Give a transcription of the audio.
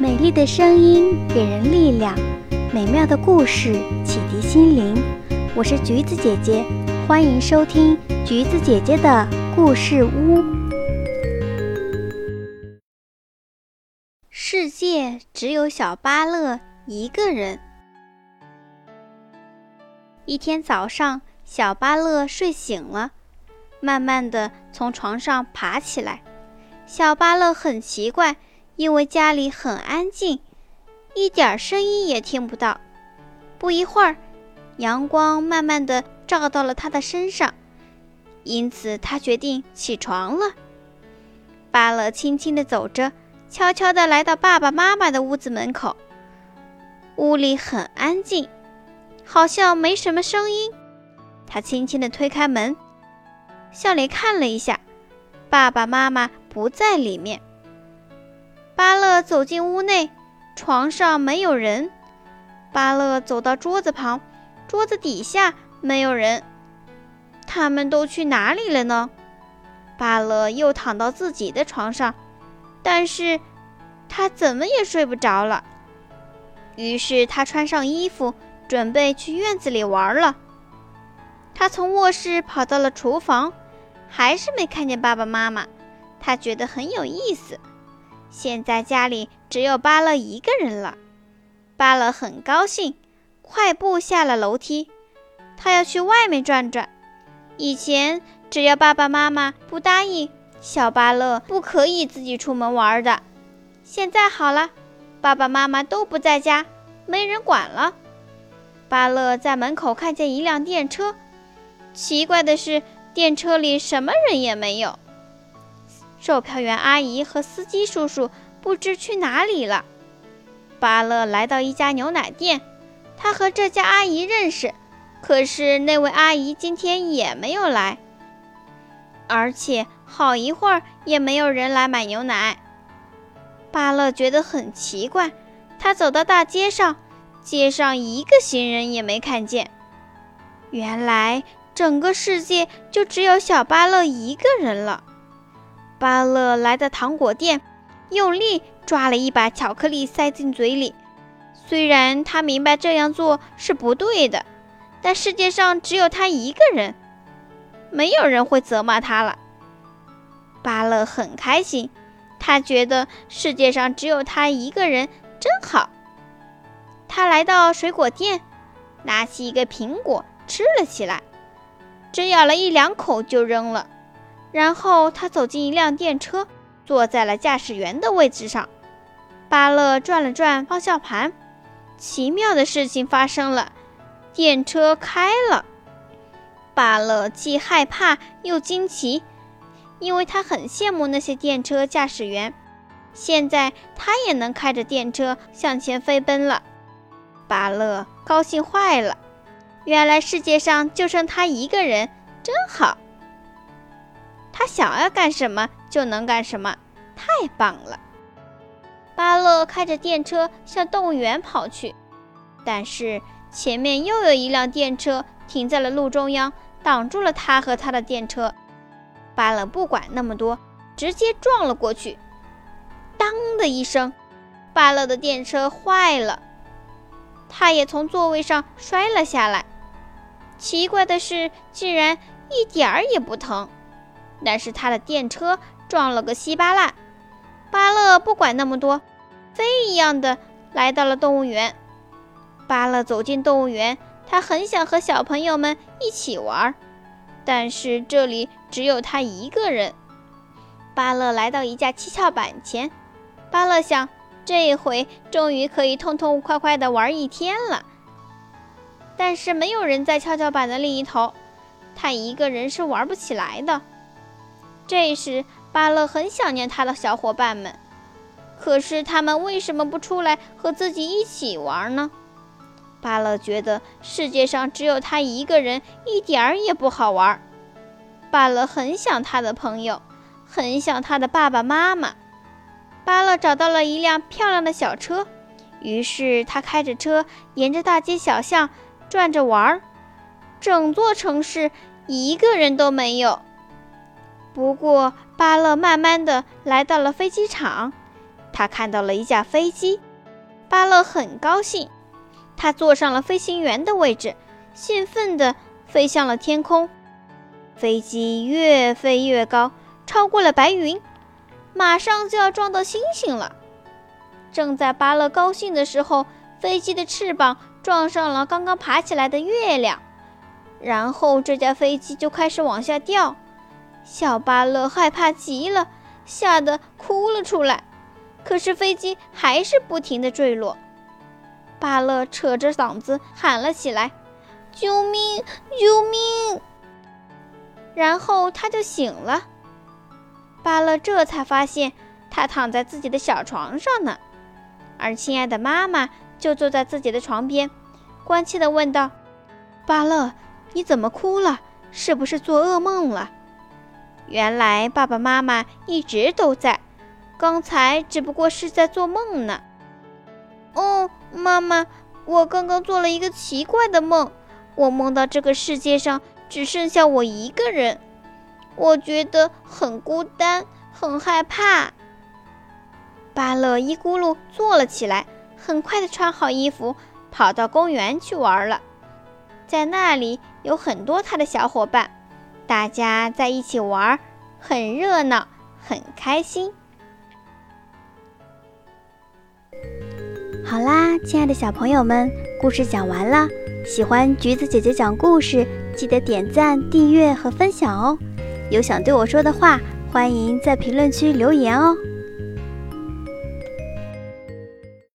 美丽的声音给人力量，美妙的故事启迪心灵。我是橘子姐姐，欢迎收听橘子姐姐的故事屋。世界只有小巴乐一个人。一天早上，小巴乐睡醒了，慢慢的从床上爬起来。小巴乐很奇怪。因为家里很安静，一点声音也听不到。不一会儿，阳光慢慢的照到了他的身上，因此他决定起床了。巴乐轻轻的走着，悄悄的来到爸爸妈妈的屋子门口。屋里很安静，好像没什么声音。他轻轻的推开门，向里看了一下，爸爸妈妈不在里面。巴乐走进屋内，床上没有人。巴乐走到桌子旁，桌子底下没有人。他们都去哪里了呢？巴乐又躺到自己的床上，但是他怎么也睡不着了。于是他穿上衣服，准备去院子里玩了。他从卧室跑到了厨房，还是没看见爸爸妈妈。他觉得很有意思。现在家里只有巴乐一个人了，巴乐很高兴，快步下了楼梯。他要去外面转转。以前只要爸爸妈妈不答应，小巴乐不可以自己出门玩的。现在好了，爸爸妈妈都不在家，没人管了。巴乐在门口看见一辆电车，奇怪的是，电车里什么人也没有。售票员阿姨和司机叔叔不知去哪里了。巴乐来到一家牛奶店，他和这家阿姨认识，可是那位阿姨今天也没有来，而且好一会儿也没有人来买牛奶。巴乐觉得很奇怪，他走到大街上，街上一个行人也没看见。原来整个世界就只有小巴乐一个人了。巴乐来到糖果店，用力抓了一把巧克力塞进嘴里。虽然他明白这样做是不对的，但世界上只有他一个人，没有人会责骂他了。巴乐很开心，他觉得世界上只有他一个人真好。他来到水果店，拿起一个苹果吃了起来，只咬了一两口就扔了。然后他走进一辆电车，坐在了驾驶员的位置上。巴乐转了转方向盘，奇妙的事情发生了，电车开了。巴乐既害怕又惊奇，因为他很羡慕那些电车驾驶员。现在他也能开着电车向前飞奔了。巴乐高兴坏了，原来世界上就剩他一个人，真好。他想要干什么就能干什么，太棒了！巴乐开着电车向动物园跑去，但是前面又有一辆电车停在了路中央，挡住了他和他的电车。巴乐不管那么多，直接撞了过去。当的一声，巴乐的电车坏了，他也从座位上摔了下来。奇怪的是，竟然一点儿也不疼。但是他的电车撞了个稀巴烂。巴乐不管那么多，飞一样的来到了动物园。巴乐走进动物园，他很想和小朋友们一起玩，但是这里只有他一个人。巴乐来到一架七巧板前，巴乐想，这回终于可以痛痛快快的玩一天了。但是没有人在跷跷板的另一头，他一个人是玩不起来的。这时，巴乐很想念他的小伙伴们，可是他们为什么不出来和自己一起玩呢？巴乐觉得世界上只有他一个人，一点儿也不好玩。巴乐很想他的朋友，很想他的爸爸妈妈。巴乐找到了一辆漂亮的小车，于是他开着车沿着大街小巷转着玩儿，整座城市一个人都没有。不过，巴乐慢慢的来到了飞机场，他看到了一架飞机。巴乐很高兴，他坐上了飞行员的位置，兴奋地飞向了天空。飞机越飞越高，超过了白云，马上就要撞到星星了。正在巴乐高兴的时候，飞机的翅膀撞上了刚刚爬起来的月亮，然后这架飞机就开始往下掉。小巴乐害怕极了，吓得哭了出来。可是飞机还是不停地坠落，巴乐扯着嗓子喊了起来：“救命！救命！”然后他就醒了。巴乐这才发现他躺在自己的小床上呢，而亲爱的妈妈就坐在自己的床边，关切地问道：“巴乐，你怎么哭了？是不是做噩梦了？”原来爸爸妈妈一直都在。刚才只不过是在做梦呢。哦，妈妈，我刚刚做了一个奇怪的梦，我梦到这个世界上只剩下我一个人，我觉得很孤单，很害怕。巴乐一咕噜坐了起来，很快的穿好衣服，跑到公园去玩了。在那里有很多他的小伙伴，大家在一起玩，很热闹，很开心。好啦，亲爱的小朋友们，故事讲完了。喜欢橘子姐姐讲故事，记得点赞、订阅和分享哦。有想对我说的话，欢迎在评论区留言哦。